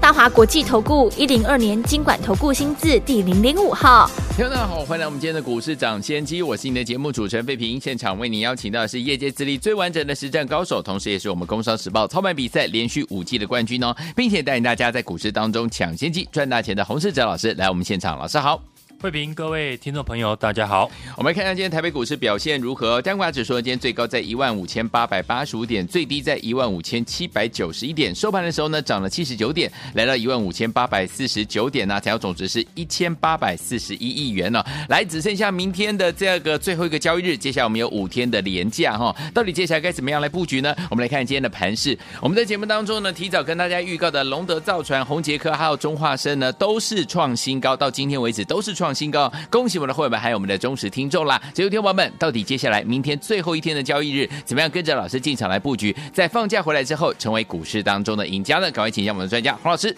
大华国际投顾一零二年金管投顾新字第零零五号，听众大家好，欢迎来我们今天的股市长先机，我是你的节目主持人费平，现场为您邀请到的是业界资历最完整的实战高手，同时也是我们工商时报操盘比赛连续五季的冠军哦，并且带领大家在股市当中抢先机赚大钱的洪世哲老师来我们现场，老师好。慧平，各位听众朋友，大家好。我们来看看今天台北股市表现如何？加权指数今天最高在一万五千八百八十五点，最低在一万五千七百九十一点。收盘的时候呢，涨了七十九点，来到一万五千八百四十九点呢。成交总值是一千八百四十一亿元呢、来，只剩下明天的这个最后一个交易日，接下来我们有五天的连假哈。到底接下来该怎么样来布局呢？我们来看今天的盘势。我们在节目当中呢，提早跟大家预告的龙德造船、宏杰科还有中化生呢，都是创新高，到今天为止都是创新高。恭喜我们的会员们，还有我们的忠实听众啦！所有，听友们，到底接下来明天最后一天的交易日，怎么样跟着老师进场来布局，在放假回来之后，成为股市当中的赢家呢？赶快请教我们的专家黄老师。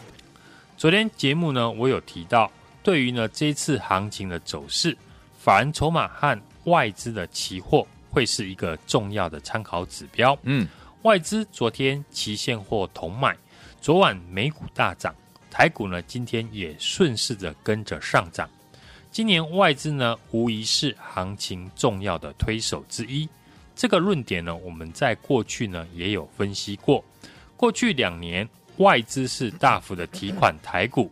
昨天节目呢，我有提到，对于呢这一次行情的走势，法人筹码和外资的期货会是一个重要的参考指标。嗯，外资昨天期现货同买，昨晚美股大涨，台股呢今天也顺势的跟着上涨。今年外资呢，无疑是行情重要的推手之一。这个论点呢，我们在过去呢也有分析过。过去两年外资是大幅的提款台股，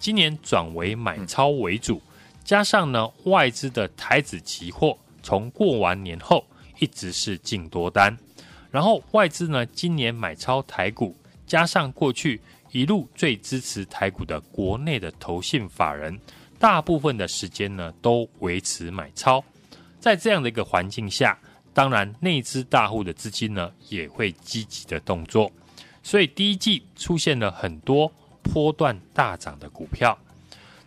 今年转为买超为主，加上呢外资的台指期货从过完年后一直是净多单，然后外资呢今年买超台股，加上过去一路最支持台股的国内的投信法人。大部分的时间呢，都维持买超，在这样的一个环境下，当然内资大户的资金呢也会积极的动作，所以第一季出现了很多波段大涨的股票。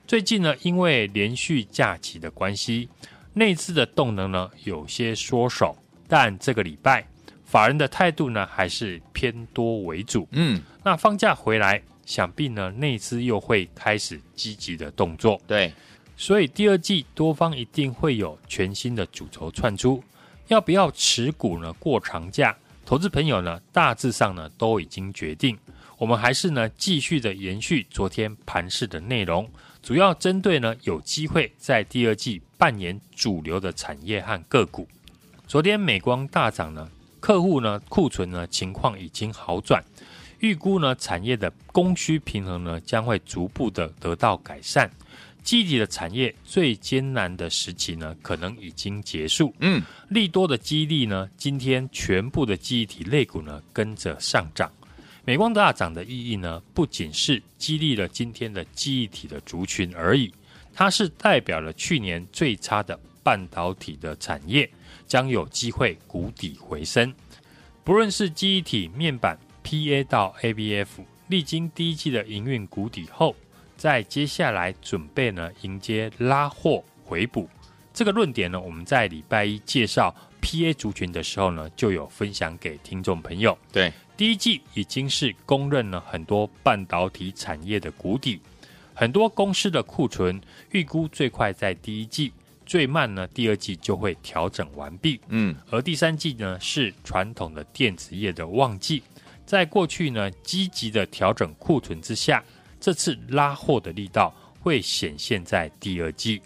最近呢，因为连续假期的关系，内资的动能呢有些缩手，但这个礼拜法人的态度呢还是偏多为主。嗯，那放假回来。想必呢，内资又会开始积极的动作。对，所以第二季多方一定会有全新的主轴窜出。要不要持股呢？过长假，投资朋友呢，大致上呢都已经决定。我们还是呢继续的延续昨天盘市的内容，主要针对呢有机会在第二季扮演主流的产业和个股。昨天美光大涨呢，客户呢库存呢情况已经好转。预估呢，产业的供需平衡呢，将会逐步的得到改善。记忆体的产业最艰难的时期呢，可能已经结束。嗯，利多的激励呢，今天全部的记忆体类股呢，跟着上涨。美光大涨的意义呢，不仅是激励了今天的记忆体的族群而已，它是代表了去年最差的半导体的产业将有机会谷底回升。不论是记忆体面板。PA 到 ABF 历经第一季的营运谷底后，在接下来准备呢迎接拉货回补。这个论点呢，我们在礼拜一介绍 PA 族群的时候呢，就有分享给听众朋友。对，第一季已经是公认了很多半导体产业的谷底，很多公司的库存预估最快在第一季，最慢呢第二季就会调整完毕。嗯，而第三季呢是传统的电子业的旺季。在过去呢，积极的调整库存之下，这次拉货的力道会显现在第二季，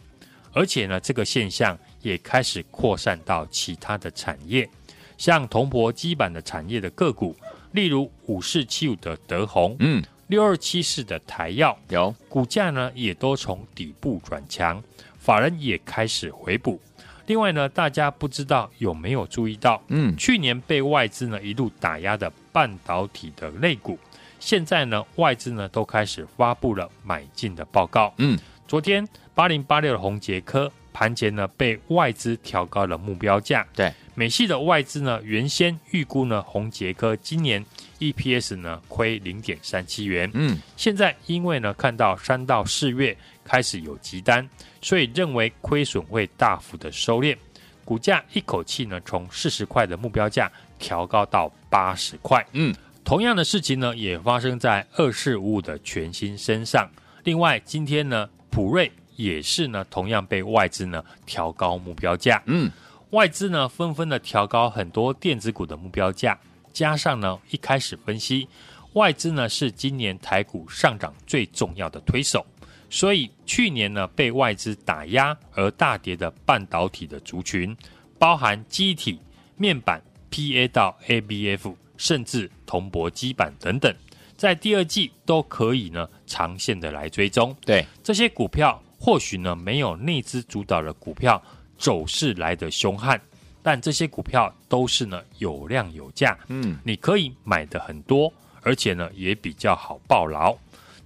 而且呢，这个现象也开始扩散到其他的产业，像铜箔基板的产业的个股，例如五四七五的德宏，嗯，六二七四的台药，有。股价呢也都从底部转强，法人也开始回补。另外呢，大家不知道有没有注意到，嗯，去年被外资呢一路打压的半导体的类股，现在呢外资呢都开始发布了买进的报告。嗯，昨天八零八六的宏捷科盘前呢被外资调高了目标价。对，美系的外资呢原先预估呢宏捷科今年 EPS 呢亏零点三七元。嗯，现在因为呢看到三到四月开始有急单。所以认为亏损会大幅的收敛，股价一口气呢从四十块的目标价调高到八十块。嗯，同样的事情呢，也发生在二四五五的全新身上。另外，今天呢，普瑞也是呢，同样被外资呢调高目标价。嗯，外资呢纷纷的调高很多电子股的目标价，加上呢一开始分析，外资呢是今年台股上涨最重要的推手。所以去年呢，被外资打压而大跌的半导体的族群，包含记忆体、面板、PA 到 ABF，甚至铜箔基板等等，在第二季都可以呢长线的来追踪。对这些股票，或许呢没有内资主导的股票走势来得凶悍，但这些股票都是呢有量有价，嗯，你可以买的很多，而且呢也比较好抱牢。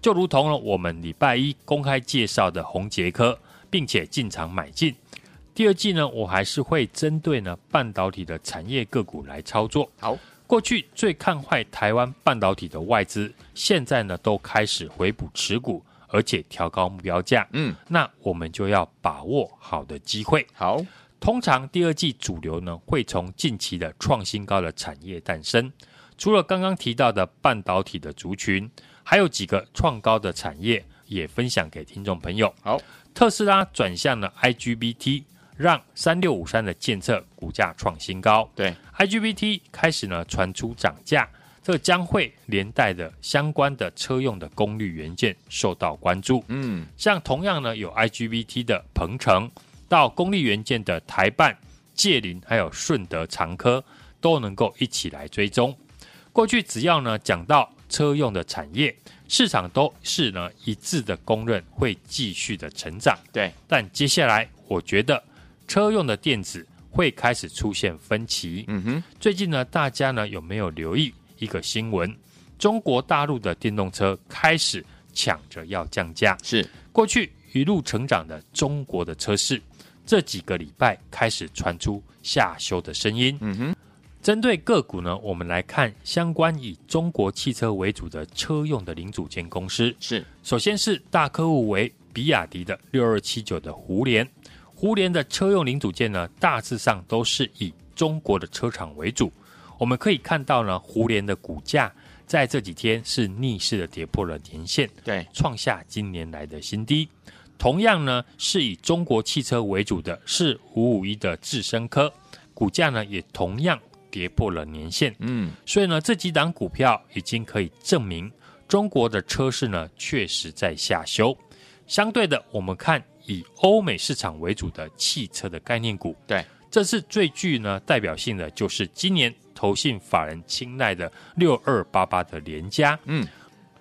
就如同了我们礼拜一公开介绍的红杰科，并且进场买进。第二季呢，我还是会针对呢半导体的产业个股来操作。好，过去最看坏台湾半导体的外资，现在呢都开始回补持股，而且调高目标价。嗯，那我们就要把握好的机会。好，通常第二季主流呢会从近期的创新高的产业诞生，除了刚刚提到的半导体的族群。还有几个创高的产业也分享给听众朋友。好，特斯拉转向了 IGBT，让三六五三的建测股价创新高。对，IGBT 开始呢传出涨价，这将会连带的相关的车用的功率元件受到关注。嗯，像同样呢有 IGBT 的鹏程，到功率元件的台办、界林，还有顺德长科都能够一起来追踪。过去只要呢讲到。车用的产业市场都是呢一致的公认会继续的成长，对。但接下来我觉得车用的电子会开始出现分歧。嗯哼，最近呢，大家呢有没有留意一个新闻？中国大陆的电动车开始抢着要降价。是过去一路成长的中国的车市，这几个礼拜开始传出下修的声音。嗯哼。针对个股呢，我们来看相关以中国汽车为主的车用的零组件公司。是，首先是大客户为比亚迪的六二七九的胡连，胡连的车用零组件呢，大致上都是以中国的车厂为主。我们可以看到呢，胡连的股价在这几天是逆势的跌破了年线，对，创下今年来的新低。同样呢，是以中国汽车为主的是五五一的智深科，股价呢也同样。跌破了年线，嗯，所以呢，这几档股票已经可以证明中国的车市呢确实在下修。相对的，我们看以欧美市场为主的汽车的概念股，对，这是最具呢代表性的，就是今年投信法人青睐的六二八八的联家，嗯，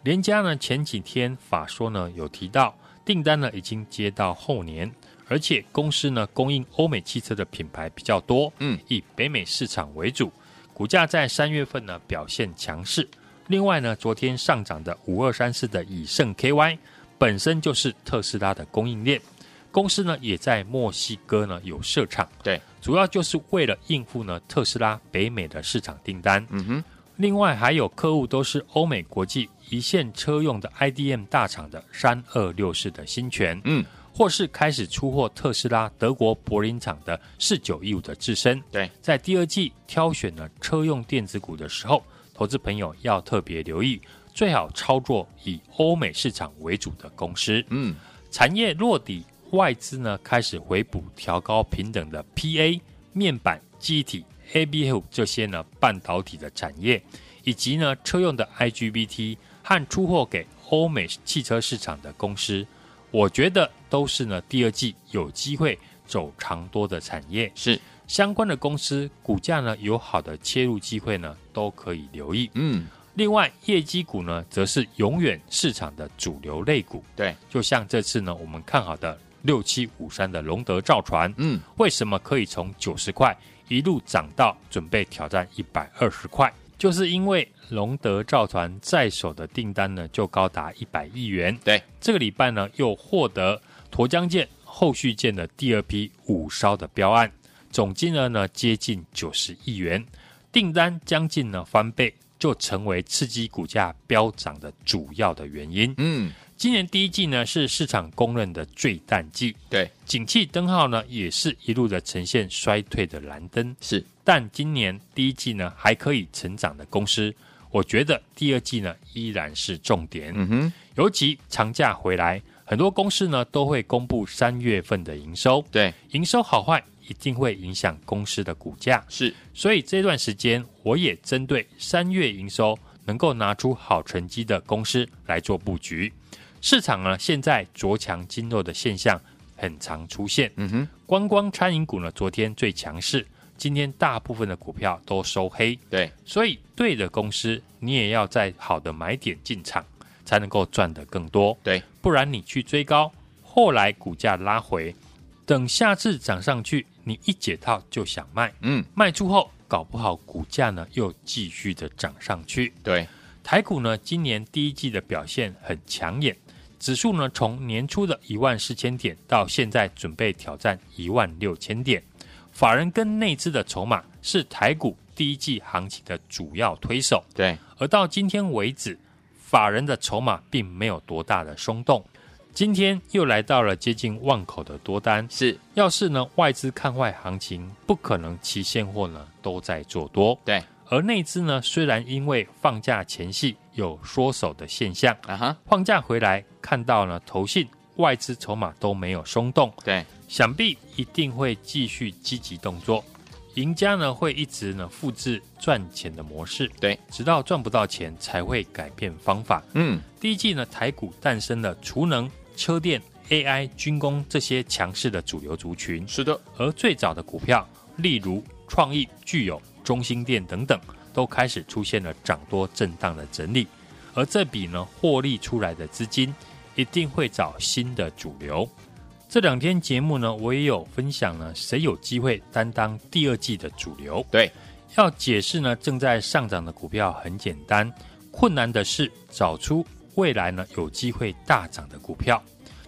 联家呢前几天法说呢有提到订单呢已经接到后年。而且公司呢供应欧美汽车的品牌比较多，嗯，以北美市场为主，股价在三月份呢表现强势。另外呢，昨天上涨的五二三四的以盛 KY 本身就是特斯拉的供应链，公司呢也在墨西哥呢有设厂，对，主要就是为了应付呢特斯拉北美的市场订单。嗯哼，另外还有客户都是欧美国际一线车用的 IDM 大厂的三二六四的新权，嗯。或是开始出货特斯拉德国柏林厂的四九一五的智伸，对，在第二季挑选了车用电子股的时候，投资朋友要特别留意，最好操作以欧美市场为主的公司。嗯，产业落底，外资呢开始回补调高平等的 PA 面板、记忆体、ABF 这些呢半导体的产业，以及呢车用的 IGBT 和出货给欧美汽车市场的公司。我觉得都是呢，第二季有机会走长多的产业，是相关的公司股价呢有好的切入机会呢，都可以留意。嗯，另外业绩股呢，则是永远市场的主流类股。对，就像这次呢，我们看好的六七五三的龙德造船，嗯，为什么可以从九十块一路涨到准备挑战一百二十块？就是因为龙德造船在手的订单呢，就高达一百亿元。对，这个礼拜呢，又获得沱江舰后续舰的第二批五艘的标案，总金额呢接近九十亿元，订单将近呢翻倍，就成为刺激股价飙涨的主要的原因。嗯，今年第一季呢是市场公认的最淡季，对，景气灯号呢也是一路的呈现衰退的蓝灯。是。但今年第一季呢还可以成长的公司，我觉得第二季呢依然是重点。嗯哼，尤其长假回来，很多公司呢都会公布三月份的营收，对，营收好坏一定会影响公司的股价。是，所以这段时间我也针对三月营收能够拿出好成绩的公司来做布局。市场呢现在着强筋弱的现象很常出现。嗯哼，观光餐饮股呢昨天最强势。今天大部分的股票都收黑，对，所以对的公司你也要在好的买点进场，才能够赚得更多，对，不然你去追高，后来股价拉回，等下次涨上去，你一解套就想卖，嗯，卖出后搞不好股价呢又继续的涨上去，对，台股呢今年第一季的表现很抢眼，指数呢从年初的一万四千点到现在准备挑战一万六千点。法人跟内资的筹码是台股第一季行情的主要推手，对。而到今天为止，法人的筹码并没有多大的松动。今天又来到了接近万口的多单，是。要是呢外资看坏行情，不可能期现货呢都在做多，对。而内资呢，虽然因为放假前夕有缩手的现象，啊哈，放假回来看到呢投信外资筹码都没有松动，对。想必一定会继续积极动作，赢家呢会一直呢复制赚钱的模式，对，直到赚不到钱才会改变方法。嗯，第一季呢台股诞生了储能、车电、AI、军工这些强势的主流族群，是的。而最早的股票，例如创意、具有、中心电等等，都开始出现了涨多震荡的整理，而这笔呢获利出来的资金，一定会找新的主流。这两天节目呢，我也有分享呢，谁有机会担当第二季的主流？对，要解释呢，正在上涨的股票很简单，困难的是找出未来呢有机会大涨的股票。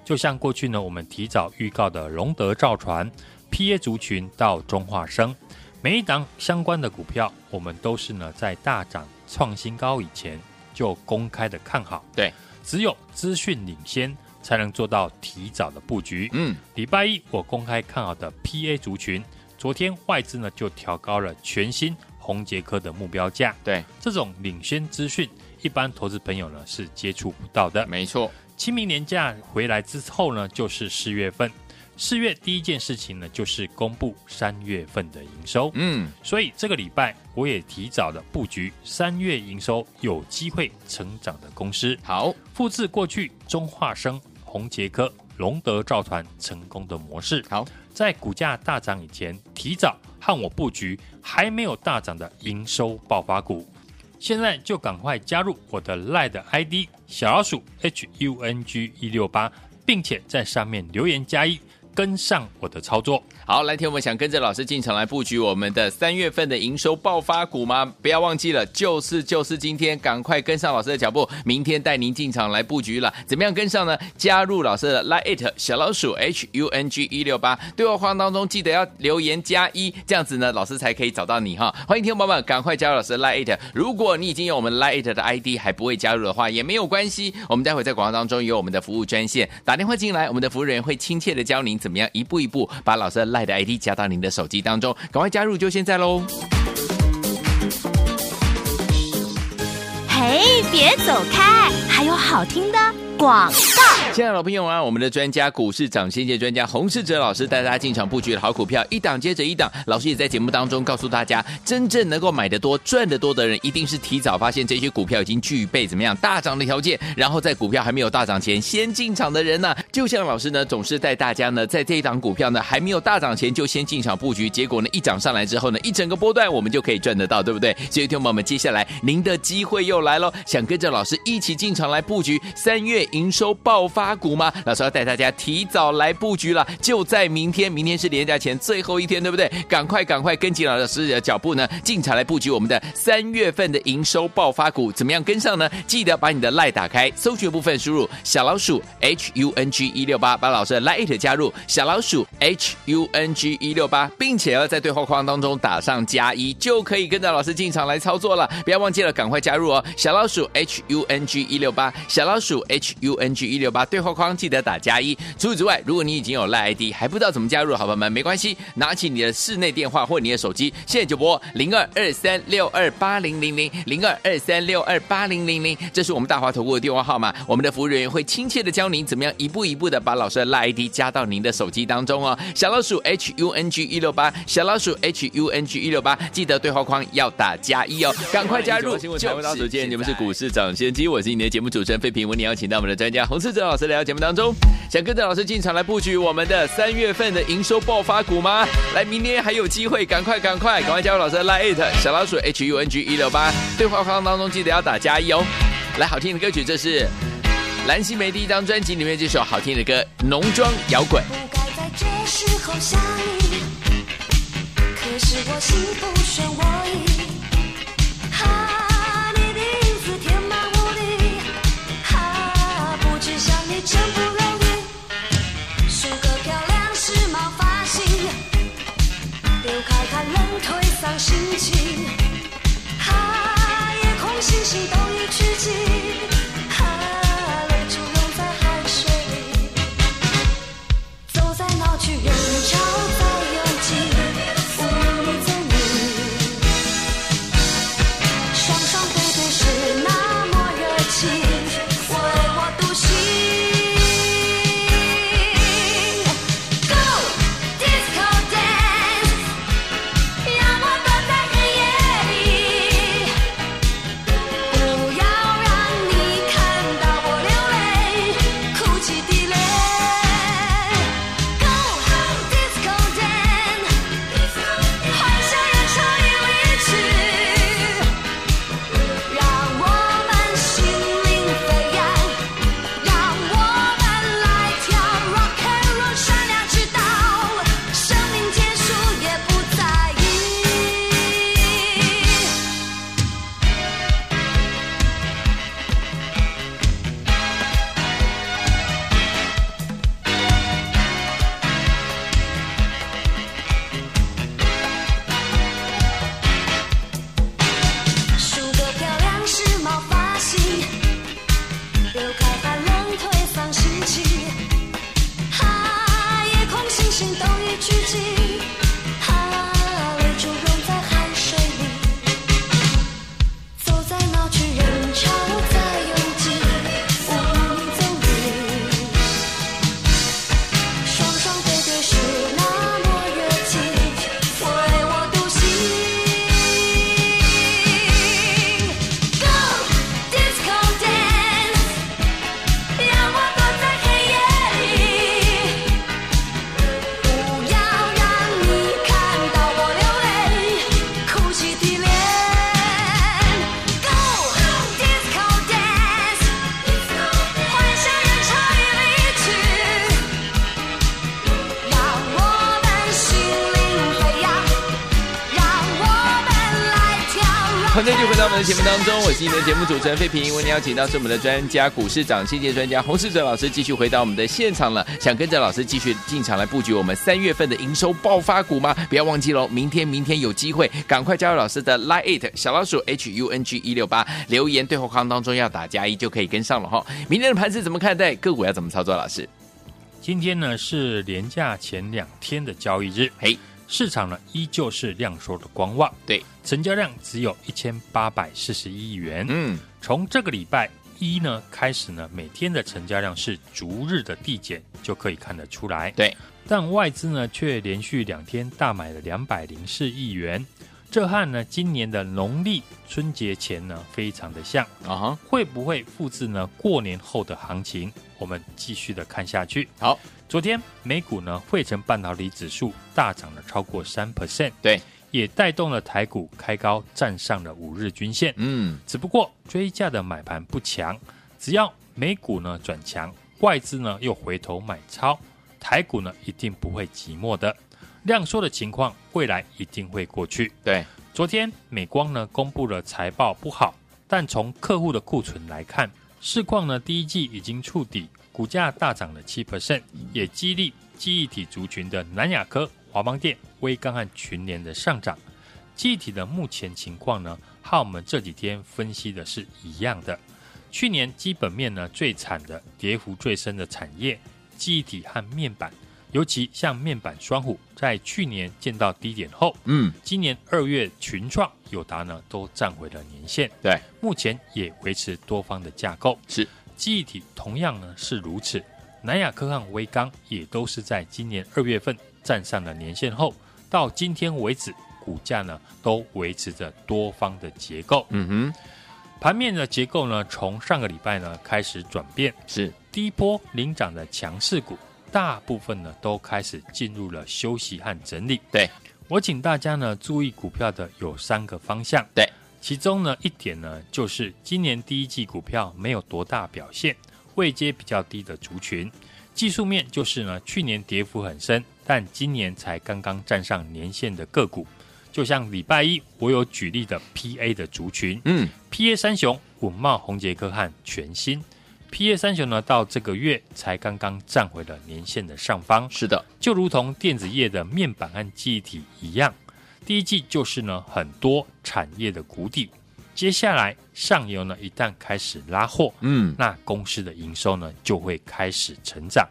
就像过去呢，我们提早预告的龙德造船、PA 族群到中化生，每一档相关的股票，我们都是呢在大涨创新高以前就公开的看好。对，只有资讯领先。才能做到提早的布局。嗯，礼拜一我公开看好的 PA 族群，昨天外资呢就调高了全新红捷科的目标价。对，这种领先资讯，一般投资朋友呢是接触不到的。没错，清明年假回来之后呢，就是四月份。四月第一件事情呢，就是公布三月份的营收。嗯，所以这个礼拜我也提早的布局三月营收有机会成长的公司。好，复制过去中化生、宏杰科、龙德造船成功的模式。好，在股价大涨以前，提早和我布局还没有大涨的营收爆发股。现在就赶快加入我的 LINE ID 小老鼠 HUNG 一六八，并且在上面留言加一。跟上我的操作。好，来听我们想跟着老师进场来布局我们的三月份的营收爆发股吗？不要忘记了，就是就是今天，赶快跟上老师的脚步，明天带您进场来布局了。怎么样跟上呢？加入老师的 Line 小老鼠 H U N G 一六八，对话框当中记得要留言加一，这样子呢，老师才可以找到你哈。欢迎听众朋友们赶快加入老师的 Line。如果你已经有我们 Line 的 ID 还不会加入的话，也没有关系，我们待会在广告当中有我们的服务专线，打电话进来，我们的服务人员会亲切的教您怎怎么样一步一步把老师的 Line ID 加到您的手机当中，赶快加入，就现在喽！嘿，别走开，还有好听的广告。亲爱的老朋友啊，我们的专家股市涨先机专家洪世哲老师带大家进场布局的好股票，一档接着一档。老师也在节目当中告诉大家，真正能够买得多、赚得多的人，一定是提早发现这些股票已经具备怎么样大涨的条件，然后在股票还没有大涨前先进场的人呢、就像老师呢，总是带大家呢，在这一档股票呢还没有大涨前就先进场布局，结果呢一涨上来之后呢，一整个波段我们就可以赚得到，对不对？所以，听众朋友们，接下来您的机会又来喽，想跟着老师一起进场来布局三月营收爆发股吗？老师要带大家提早来布局了，就在明天，明天是连假前最后一天，对不对？赶快赶快跟紧老师的脚步呢，进场来布局我们的三月份的营收爆发股，怎么样跟上呢？记得把你的 LINE 打开，搜寻部分输入小老鼠 H U N G 一六八，把老师的 LINE 加入小老鼠 H U N G 一六八，并且要在对话框当中打上加一，就可以跟着老师进场来操作了。不要忘记了，赶快加入哦！小老鼠 H U N G 一六八，小老鼠 H U N G 一六八，对话框记得打加一。除此之外，如果你已经有赖 ID 还不知道怎么加入，好朋友们没关系，拿起你的室内电话或你的手机，现在就拨零二二三六二八零零零零二二三六二八零零零，这是我们大华投顾的电话号码，我们的服务人员会亲切的教您怎么样一步一步的把老师的赖 ID 加到您的手机当中哦。小老鼠 H U N G 一六八，小老鼠 H U N G 一六八，记得对话框要打加一哦，赶快加入！新闻台为大家所见，你们是股市涨先机，我是你的节目主持人费平，为你邀请到我们的专家洪世哲老师来到节目当中，想跟着老师进场来布局我们的三月份的营收爆发股吗？来，明天还有机会，赶快赶快赶快加入老师的 Line 小老鼠 H U N G 一六八，对话框当中记得要打加一哦。来，好听的歌曲，这是蓝心湄第一张专辑里面这首好听的歌《浓妆摇滚》。不该在这时候想你，可是我心不顺我的节目当中，我是你的节目主持人费平。为您邀请到是我们的专家股市涨先机专家洪世哲老师，继续回到我们的现场了。想跟着老师继续进场来布局我们三月份的营收爆发股吗？不要忘记喽，明天明天有机会，赶快加入老师的 Line it 小老鼠 H U N G 一六八，留言对话框当中要打加一就可以跟上了哈。明天的盘子怎么看待？个股要怎么操作？老师，今天呢是连假前两天的交易日，嘿。市场呢依旧是量缩的观望，对，成交量只有一千八百四十一亿元。嗯，从这个礼拜一呢开始呢，每天的成交量是逐日的递减，就可以看得出来。对，但外资呢却连续两天大买了两百零四亿元，这和呢今年的农历春节前呢非常的像啊，uh -huh. 会不会复制呢过年后的行情？我们继续的看下去。好。昨天美股呢，汇成半导体指数大涨了超过三 percent，对，也带动了台股开高，站上了五日均线。嗯，只不过追价的买盘不强，只要美股呢转强，外资呢又回头买超，台股呢一定不会寂寞的。量缩的情况，未来一定会过去。对，昨天美光呢公布了财报不好，但从客户的库存来看，市况呢第一季已经触底。股价大涨了七 percent，也激励记忆体族群的南亚科、华邦电、微刚和群联的上涨。记忆体的目前情况呢，和我们这几天分析的是一样的。去年基本面呢最惨的、跌幅最深的产业，记忆体和面板，尤其像面板双虎，在去年见到低点后，嗯，今年二月群创、友达呢都站回了年线，对，目前也维持多方的架构，是记忆体同样呢是如此，南亚科和威刚也都是在今年二月份站上了年线后，到今天为止。股价呢都维持着多方的结构，嗯哼，盘面的结构呢从上个礼拜呢开始转变，是。低波领涨的强势股，大部分呢都开始进入了休息和整理。对，我请大家呢注意股票的有三个方向，对，其中呢一点呢就是今年第一季股票没有多大表现，位阶比较低的族群，技术面就是呢去年跌幅很深，但今年才刚刚站上年线的个股。就像礼拜一我有举例的 PA 的族群，嗯，PA 三雄稳懋、宏杰科和全新，PA 三雄呢到这个月才刚刚站回了年线的上方，是的，就如同电子业的面板和记忆体一样，第一季就是呢很多产业的谷底，接下来上游呢一旦开始拉货，嗯，那公司的营收呢就会开始成长，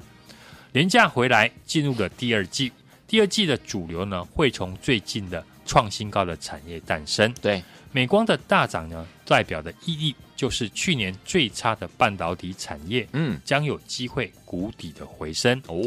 廉价回来进入了第二季，第二季的主流呢会从最近的。创新高的产业诞生，对。美光的大涨呢，代表的意义就是去年最差的半导体产业，嗯，将有机会谷底的回升。哦。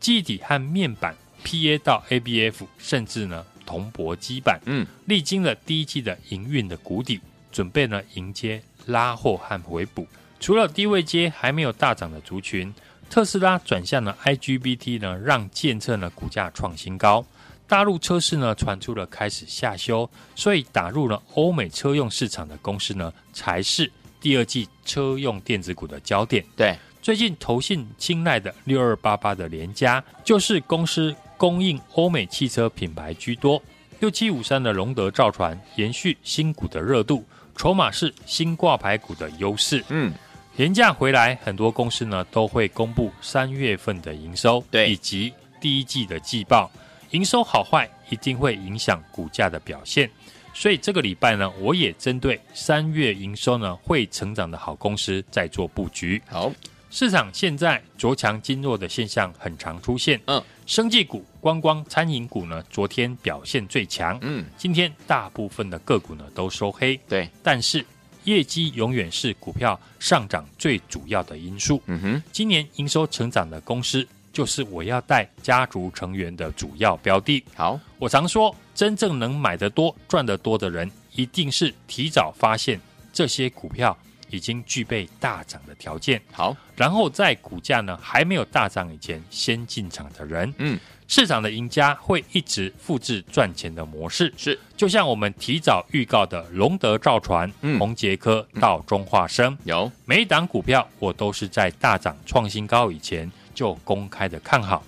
基底和面板 PA 到 ABF，甚至呢铜箔基板，嗯，历经了第一季的营运的谷底，准备呢迎接拉货和回补。除了低位接还没有大涨的族群，特斯拉转向了 IGBT 呢，让检测呢股价创新高。大陆车市呢传出了开始下修，所以打入了欧美车用市场的公司呢，才是第二季车用电子股的焦点。对，最近投信青睐的六二八八的联家，就是公司供应欧美汽车品牌居多。六七五三的龙德造船延续新股的热度，筹码是新挂牌股的优势。嗯，连假回来，很多公司呢都会公布三月份的营收，对，以及第一季的季报。营收好坏一定会影响股价的表现，所以这个礼拜呢，我也针对三月营收呢会成长的好公司在做布局。好，市场现在着强经弱的现象很常出现。嗯，生技股、观光、餐饮股呢，昨天表现最强。嗯，今天大部分的个股呢都收黑。对，但是业绩永远是股票上涨最主要的因素。嗯哼，今年营收成长的公司。就是我要带家族成员的主要标的。好，我常说，真正能买得多、赚得多的人，一定是提早发现这些股票已经具备大涨的条件。好，然后在股价呢还没有大涨以前先进场的人。嗯，市场的赢家会一直复制赚钱的模式。是，就像我们提早预告的龙德造船、宏杰科到中化生，有每一档股票，我都是在大涨创新高以前。就公开的看好，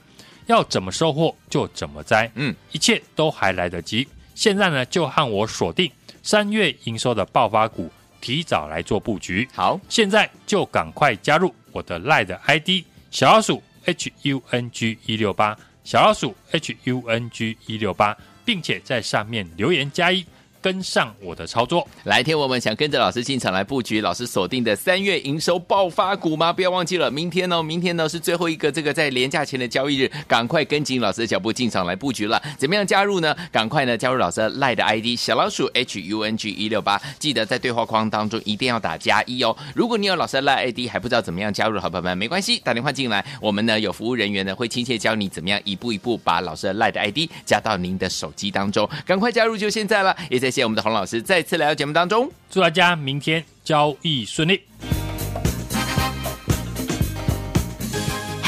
要怎么收获就怎么摘，嗯，一切都还来得及。现在呢，就和我锁定三月营收的爆发股，提早来做布局。好，现在就赶快加入我的 LINE 的 ID 小老鼠 H U N G 一六八，小老鼠 H U N G 一六八，并且在上面留言加一。跟上我的操作，来天我们想跟着老师进场来布局，老师锁定的三月营收爆发股吗？不要忘记了，明天呢，明天呢是最后一个这个在连假前的交易日，赶快跟紧老师的脚步进场来布局了。怎么样加入呢？赶快呢加入老师的 LINE 的 ID 小老鼠 H U N G 一六八，记得在对话框当中一定要打加一哦。如果你有老师的 LINE ID 还不知道怎么样加入好朋友们，没关系，打电话进来，我们呢有服务人员呢会亲切教你怎么样一步一步把老师的 LINE 的 ID 加到您的手机当中，赶快加入就现在了。也在谢谢我们的洪老师。再次来到节目当中，祝大家明天交易顺利。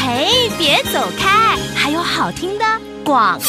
嘿，别走开，还有好听的广告。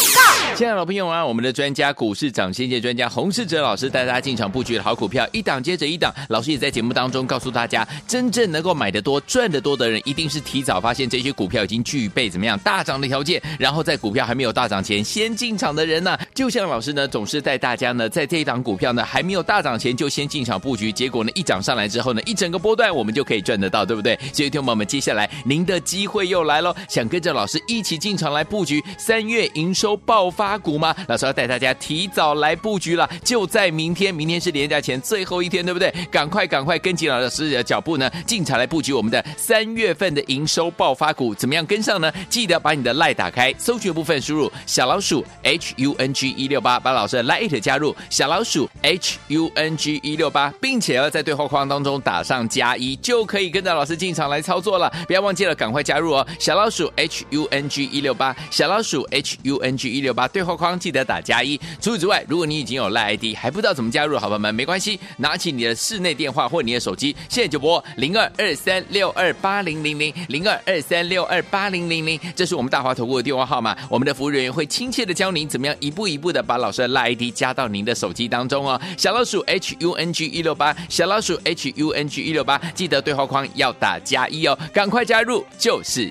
亲爱的老朋友啊，我们的专家股市涨先机专家洪世哲老师带大家进场布局的好股票，一档接着一档。老师也在节目当中告诉大家，真正能够买得多、赚得多的人，一定是提早发现这些股票已经具备怎么样大涨的条件，然后在股票还没有大涨前先进场的人呢、就像老师呢，总是带大家呢，在这一档股票呢还没有大涨前就先进场布局，结果呢一涨上来之后呢，一整个波段我们就可以赚得到，对不对？所以，听众朋友们，接下来您的机会又来喽，想跟着老师一起进场来布局三月营收爆发股吗？老师要带大家提早来布局了，就在明天，明天是连假前最后一天，对不对？赶快赶快跟紧老师的脚步呢，进场来布局我们的三月份的营收爆发股，怎么样跟上呢？记得把你的赖打开，搜寻部分输入小老鼠 H U N G 一六八，把老师的赖 it 加入小老鼠 H U N G 一六八，并且要在对话框当中打上加一，就可以跟着老师进场来操作了。不要忘记了，赶快加入哦！小老鼠 H U N G 一六八，小老鼠 H U N G 一六八，对话框记得打加一。除此之外，如果你已经有赖 ID 还不知道怎么加入，好朋友们没关系，拿起你的室内电话或你的手机，现在就拨零二二三六二八零零零零二二三六二八零零零，这是我们大华投顾的电话号码。我们的服务人员会亲切的教您怎么样一步一步的把老师的赖 ID 加到您的手机当中哦。小老鼠 H U N G 一六八，小老鼠 H U N G 一六八，记得对话框要打加一哦，赶快加入，就是